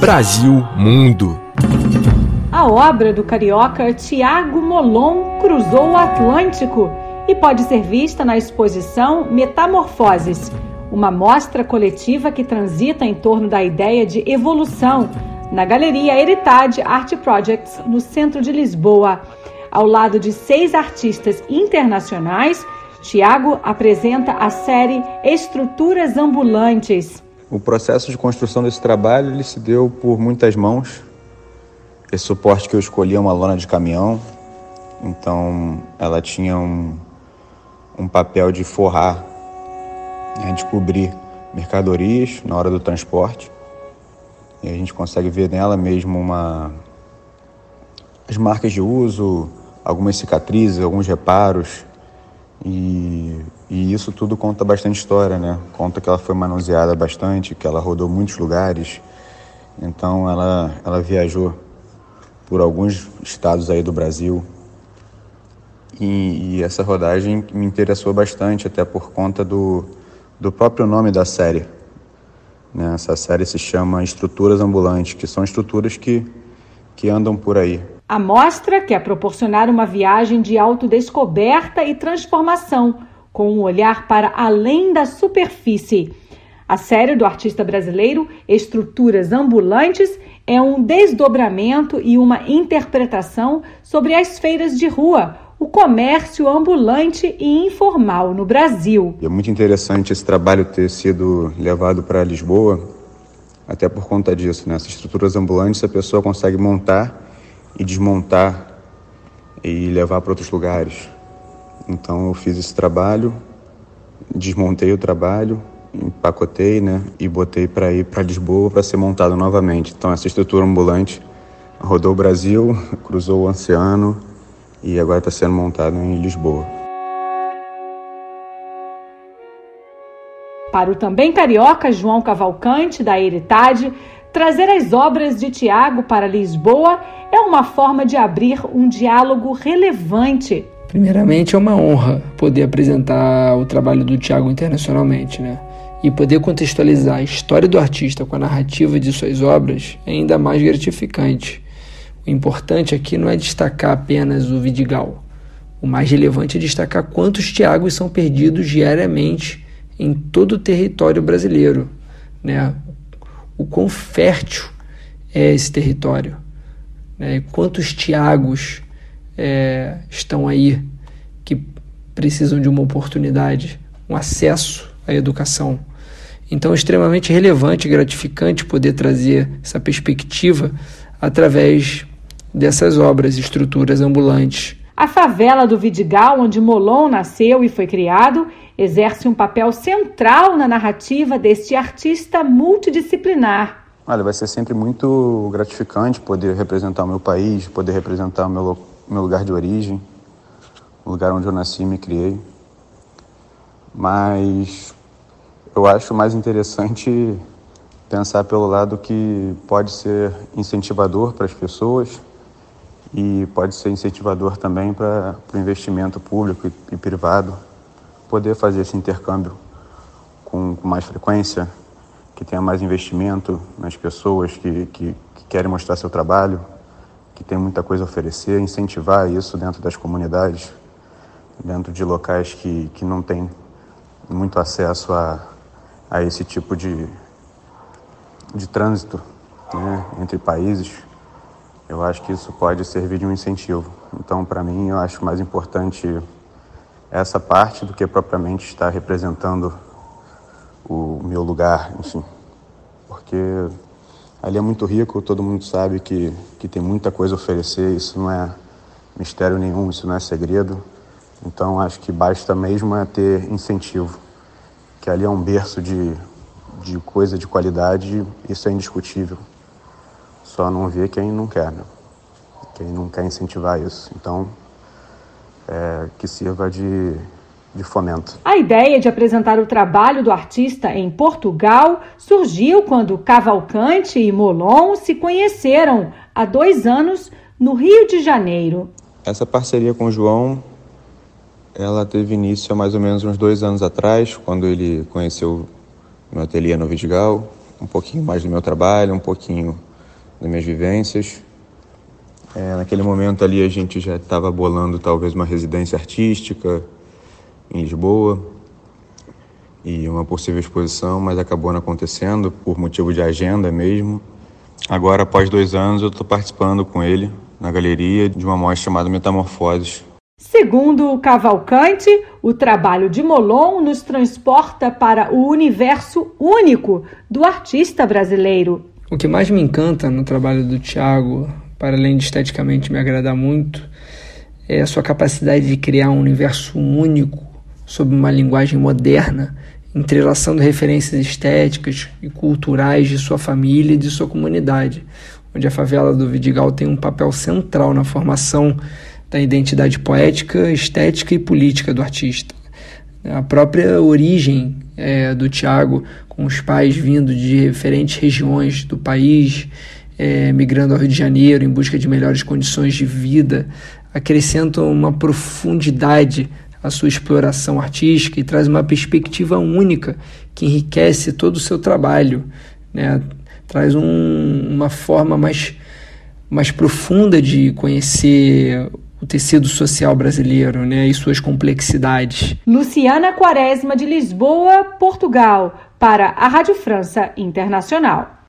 Brasil Mundo. A obra do carioca Tiago Molon cruzou o Atlântico e pode ser vista na exposição Metamorfoses, uma mostra coletiva que transita em torno da ideia de evolução na Galeria Heritage Art Projects, no centro de Lisboa. Ao lado de seis artistas internacionais, Tiago apresenta a série Estruturas Ambulantes. O processo de construção desse trabalho ele se deu por muitas mãos. Esse suporte que eu escolhi é uma lona de caminhão, então ela tinha um, um papel de forrar, né, de cobrir mercadorias na hora do transporte. E a gente consegue ver nela mesmo uma as marcas de uso, algumas cicatrizes, alguns reparos. E, e, isso tudo conta bastante história, né? Conta que ela foi manuseada bastante, que ela rodou muitos lugares. Então ela, ela viajou por alguns estados aí do Brasil. E, e essa rodagem me interessou bastante, até por conta do, do próprio nome da série. Né? Essa série se chama Estruturas Ambulantes, que são estruturas que, que andam por aí. A mostra quer proporcionar uma viagem de autodescoberta e transformação, com um olhar para além da superfície. A série do artista brasileiro Estruturas Ambulantes é um desdobramento e uma interpretação sobre as feiras de rua, o comércio ambulante e informal no Brasil. É muito interessante esse trabalho ter sido levado para Lisboa, até por conta disso. Né? estruturas ambulantes a pessoa consegue montar e desmontar e levar para outros lugares. Então eu fiz esse trabalho, desmontei o trabalho, empacotei, né, e botei para ir para Lisboa para ser montado novamente. Então essa estrutura ambulante rodou o Brasil, cruzou o oceano e agora está sendo montado em Lisboa. Para o também carioca João Cavalcante, da Heritage, Trazer as obras de Tiago para Lisboa é uma forma de abrir um diálogo relevante. Primeiramente, é uma honra poder apresentar o trabalho do Tiago internacionalmente, né? E poder contextualizar a história do artista com a narrativa de suas obras é ainda mais gratificante. O importante aqui não é destacar apenas o Vidigal. O mais relevante é destacar quantos Tiagos são perdidos diariamente em todo o território brasileiro. Né? o quão fértil é esse território, né? quantos Tiagos é, estão aí que precisam de uma oportunidade, um acesso à educação. Então, é extremamente relevante e gratificante poder trazer essa perspectiva através dessas obras, estruturas ambulantes. A favela do Vidigal, onde Molon nasceu e foi criado, exerce um papel central na narrativa deste artista multidisciplinar. Olha, vai ser sempre muito gratificante poder representar o meu país, poder representar o meu, meu lugar de origem, o lugar onde eu nasci e me criei. Mas eu acho mais interessante pensar pelo lado que pode ser incentivador para as pessoas e pode ser incentivador também para o investimento público e, e privado poder fazer esse intercâmbio com, com mais frequência, que tenha mais investimento nas pessoas que, que, que querem mostrar seu trabalho, que tem muita coisa a oferecer, incentivar isso dentro das comunidades, dentro de locais que, que não têm muito acesso a, a esse tipo de, de trânsito né, entre países. Eu acho que isso pode servir de um incentivo. Então, para mim, eu acho mais importante essa parte do que propriamente estar representando o meu lugar, enfim. Porque ali é muito rico, todo mundo sabe que, que tem muita coisa a oferecer, isso não é mistério nenhum, isso não é segredo. Então acho que basta mesmo é ter incentivo, que ali é um berço de, de coisa de qualidade, isso é indiscutível. Só não vê quem não quer, né? Quem não quer incentivar isso. Então é, que sirva de, de fomento. A ideia de apresentar o trabalho do artista em Portugal surgiu quando Cavalcante e Molon se conheceram há dois anos no Rio de Janeiro. Essa parceria com o João, ela teve início há mais ou menos uns dois anos atrás, quando ele conheceu meu ateliê no Vidigal, um pouquinho mais do meu trabalho, um pouquinho das minhas vivências. É, naquele momento ali a gente já estava bolando talvez uma residência artística em Lisboa e uma possível exposição, mas acabou não acontecendo por motivo de agenda mesmo. Agora, após dois anos, eu estou participando com ele na galeria de uma mostra chamada Metamorfoses. Segundo o Cavalcante, o trabalho de Molon nos transporta para o universo único do artista brasileiro. O que mais me encanta no trabalho do Tiago, para além de esteticamente me agradar muito, é a sua capacidade de criar um universo único sob uma linguagem moderna, entrelaçando referências estéticas e culturais de sua família e de sua comunidade, onde a favela do Vidigal tem um papel central na formação da identidade poética, estética e política do artista. A própria origem é, do Tiago, com os pais vindo de diferentes regiões do país, é, migrando ao Rio de Janeiro em busca de melhores condições de vida, acrescentam uma profundidade à sua exploração artística e traz uma perspectiva única que enriquece todo o seu trabalho, né? traz um, uma forma mais, mais profunda de conhecer o tecido social brasileiro né, e suas complexidades. Luciana Quaresma, de Lisboa, Portugal, para a Rádio França Internacional.